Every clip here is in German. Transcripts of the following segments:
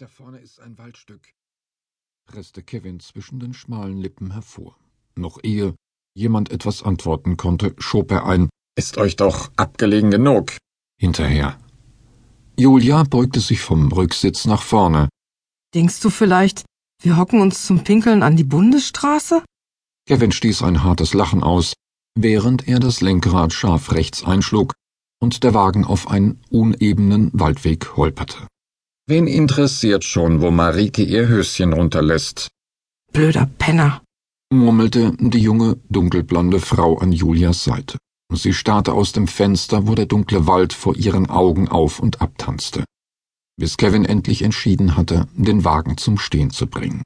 Da vorne ist ein Waldstück, presste Kevin zwischen den schmalen Lippen hervor. Noch ehe jemand etwas antworten konnte, schob er ein Ist euch doch abgelegen genug hinterher. Julia beugte sich vom Rücksitz nach vorne. Denkst du vielleicht, wir hocken uns zum Pinkeln an die Bundesstraße? Kevin stieß ein hartes Lachen aus, während er das Lenkrad scharf rechts einschlug und der Wagen auf einen unebenen Waldweg holperte. Wen interessiert schon, wo Marike ihr Höschen runterlässt? Blöder Penner, murmelte die junge, dunkelblonde Frau an Julias Seite. Sie starrte aus dem Fenster, wo der dunkle Wald vor ihren Augen auf und abtanzte, bis Kevin endlich entschieden hatte, den Wagen zum Stehen zu bringen.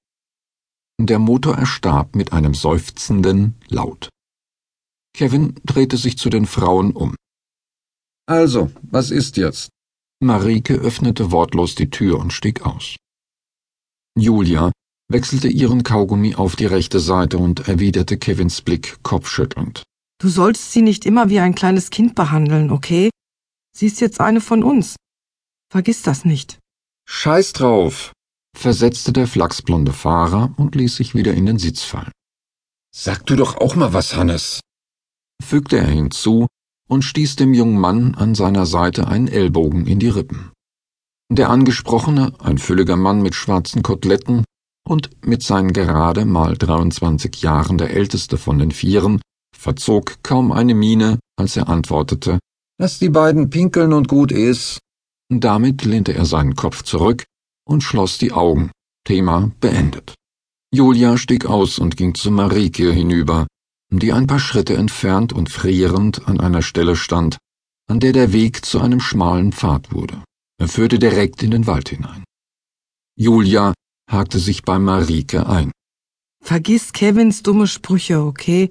Der Motor erstarb mit einem seufzenden Laut. Kevin drehte sich zu den Frauen um. Also, was ist jetzt? Marike öffnete wortlos die Tür und stieg aus. Julia wechselte ihren Kaugummi auf die rechte Seite und erwiderte Kevins Blick kopfschüttelnd. Du sollst sie nicht immer wie ein kleines Kind behandeln, okay? Sie ist jetzt eine von uns. Vergiss das nicht. Scheiß drauf, versetzte der flachsblonde Fahrer und ließ sich wieder in den Sitz fallen. Sag du doch auch mal was, Hannes, fügte er hinzu und stieß dem jungen Mann an seiner Seite einen Ellbogen in die Rippen. Der Angesprochene, ein fülliger Mann mit schwarzen Koteletten und mit seinen gerade mal 23 Jahren der älteste von den Vieren, verzog kaum eine Miene, als er antwortete, Lass die beiden pinkeln und gut ist. Damit lehnte er seinen Kopf zurück und schloss die Augen. Thema beendet. Julia stieg aus und ging zu Marike hinüber, die ein paar Schritte entfernt und frierend an einer Stelle stand, an der der Weg zu einem schmalen Pfad wurde. Er führte direkt in den Wald hinein. Julia hakte sich bei Marike ein. Vergiss Kevins dumme Sprüche, okay?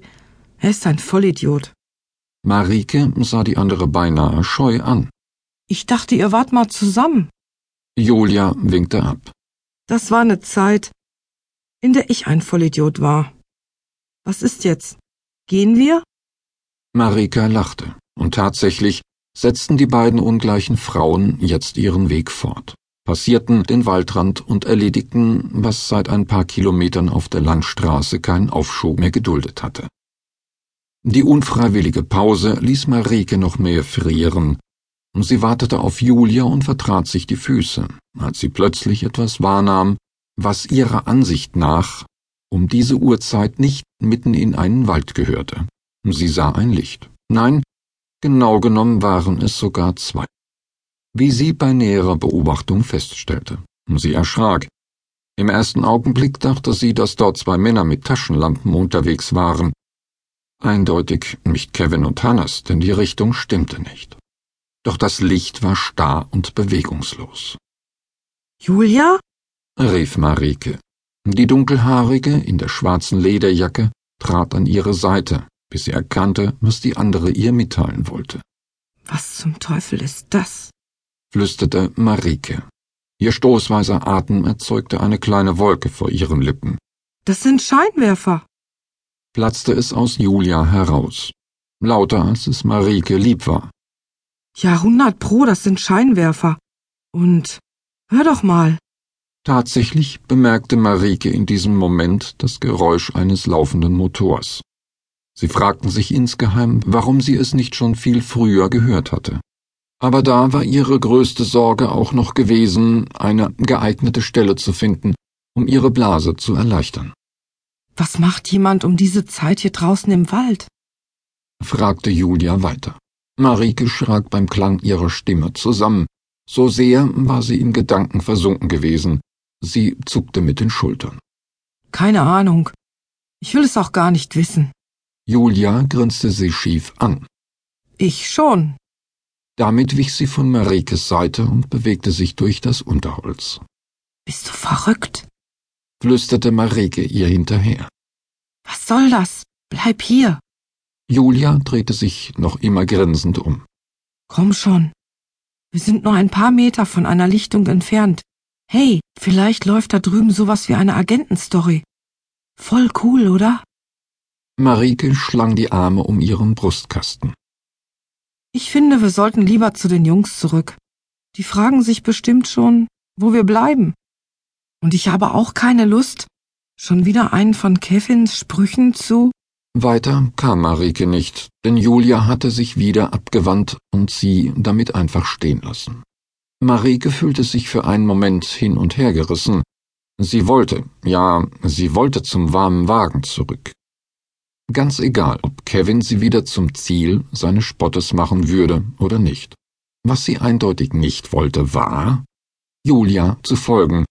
Er ist ein Vollidiot. Marike sah die andere beinahe scheu an. Ich dachte, ihr wart mal zusammen. Julia winkte ab. Das war eine Zeit, in der ich ein Vollidiot war. Was ist jetzt? Gehen wir? Marika lachte, und tatsächlich setzten die beiden ungleichen Frauen jetzt ihren Weg fort, passierten den Waldrand und erledigten, was seit ein paar Kilometern auf der Landstraße keinen Aufschub mehr geduldet hatte. Die unfreiwillige Pause ließ Marike noch mehr frieren. Sie wartete auf Julia und vertrat sich die Füße, als sie plötzlich etwas wahrnahm, was ihrer Ansicht nach um diese Uhrzeit nicht mitten in einen Wald gehörte. Sie sah ein Licht. Nein, genau genommen waren es sogar zwei. Wie sie bei näherer Beobachtung feststellte. Sie erschrak. Im ersten Augenblick dachte sie, dass dort zwei Männer mit Taschenlampen unterwegs waren. Eindeutig nicht Kevin und Hannes, denn die Richtung stimmte nicht. Doch das Licht war starr und bewegungslos. Julia? rief Marike. Die dunkelhaarige in der schwarzen Lederjacke trat an ihre Seite, bis sie erkannte, was die andere ihr mitteilen wollte. Was zum Teufel ist das? flüsterte Marike. Ihr stoßweiser Atem erzeugte eine kleine Wolke vor ihren Lippen. Das sind Scheinwerfer. platzte es aus Julia heraus, lauter als es Marike lieb war. Ja, hundert Pro, das sind Scheinwerfer. Und hör doch mal. Tatsächlich bemerkte Marike in diesem Moment das Geräusch eines laufenden Motors. Sie fragten sich insgeheim, warum sie es nicht schon viel früher gehört hatte. Aber da war ihre größte Sorge auch noch gewesen, eine geeignete Stelle zu finden, um ihre Blase zu erleichtern. Was macht jemand um diese Zeit hier draußen im Wald? fragte Julia weiter. Marike schrak beim Klang ihrer Stimme zusammen, so sehr war sie in Gedanken versunken gewesen, Sie zuckte mit den Schultern. Keine Ahnung. Ich will es auch gar nicht wissen. Julia grinste sie schief an. Ich schon. Damit wich sie von Marikes Seite und bewegte sich durch das Unterholz. Bist du verrückt? flüsterte Marike ihr hinterher. Was soll das? Bleib hier. Julia drehte sich noch immer grinsend um. Komm schon. Wir sind nur ein paar Meter von einer Lichtung entfernt. Hey, vielleicht läuft da drüben sowas wie eine Agentenstory. Voll cool, oder? Marike schlang die Arme um ihren Brustkasten. Ich finde, wir sollten lieber zu den Jungs zurück. Die fragen sich bestimmt schon, wo wir bleiben. Und ich habe auch keine Lust, schon wieder einen von Kevins Sprüchen zu. Weiter kam Marike nicht, denn Julia hatte sich wieder abgewandt und sie damit einfach stehen lassen. Marike fühlte sich für einen Moment hin und her gerissen. Sie wollte, ja, sie wollte zum warmen Wagen zurück. Ganz egal, ob Kevin sie wieder zum Ziel seines Spottes machen würde oder nicht. Was sie eindeutig nicht wollte, war, Julia zu folgen,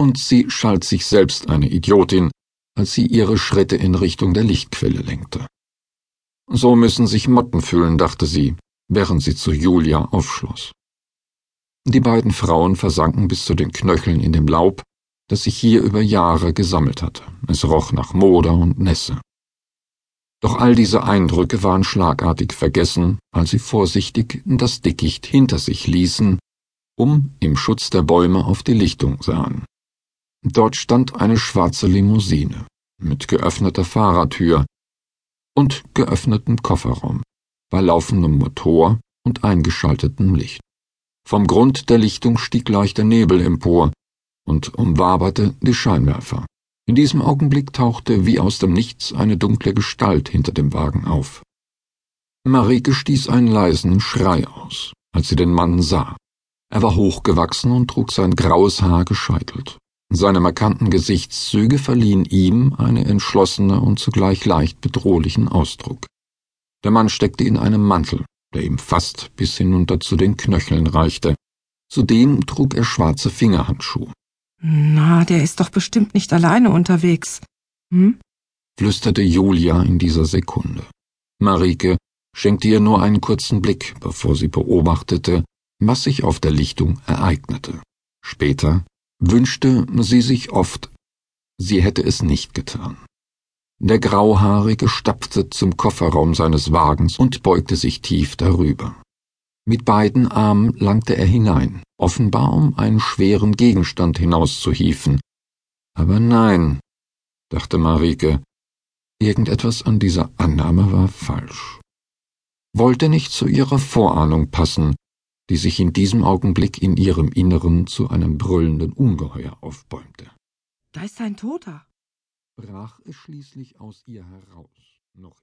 und sie schalt sich selbst eine Idiotin, als sie ihre Schritte in Richtung der Lichtquelle lenkte. So müssen sich Motten fühlen, dachte sie, während sie zu Julia aufschloss. Die beiden Frauen versanken bis zu den Knöcheln in dem Laub, das sich hier über Jahre gesammelt hatte. Es roch nach Moder und Nässe. Doch all diese Eindrücke waren schlagartig vergessen, als sie vorsichtig das Dickicht hinter sich ließen, um im Schutz der Bäume auf die Lichtung sahen. Dort stand eine schwarze Limousine mit geöffneter Fahrertür und geöffnetem Kofferraum, bei laufendem Motor und eingeschaltetem Licht. Vom Grund der Lichtung stieg leichter Nebel empor und umwaberte die Scheinwerfer. In diesem Augenblick tauchte wie aus dem Nichts eine dunkle Gestalt hinter dem Wagen auf. Marike stieß einen leisen Schrei aus, als sie den Mann sah. Er war hochgewachsen und trug sein graues Haar gescheitelt. Seine markanten Gesichtszüge verliehen ihm eine entschlossene und zugleich leicht bedrohlichen Ausdruck. Der Mann steckte in einem Mantel, der ihm fast bis hinunter zu den Knöcheln reichte. Zudem trug er schwarze Fingerhandschuhe. Na, der ist doch bestimmt nicht alleine unterwegs. Hm? flüsterte Julia in dieser Sekunde. Marike schenkte ihr nur einen kurzen Blick, bevor sie beobachtete, was sich auf der Lichtung ereignete. Später wünschte sie sich oft, sie hätte es nicht getan. Der Grauhaarige stapfte zum Kofferraum seines Wagens und beugte sich tief darüber. Mit beiden Armen langte er hinein, offenbar um einen schweren Gegenstand hinauszuhieven. Aber nein, dachte Marike, irgendetwas an dieser Annahme war falsch. Wollte nicht zu ihrer Vorahnung passen, die sich in diesem Augenblick in ihrem Inneren zu einem brüllenden Ungeheuer aufbäumte. Da ist ein Toter. Brach es schließlich aus ihr heraus, noch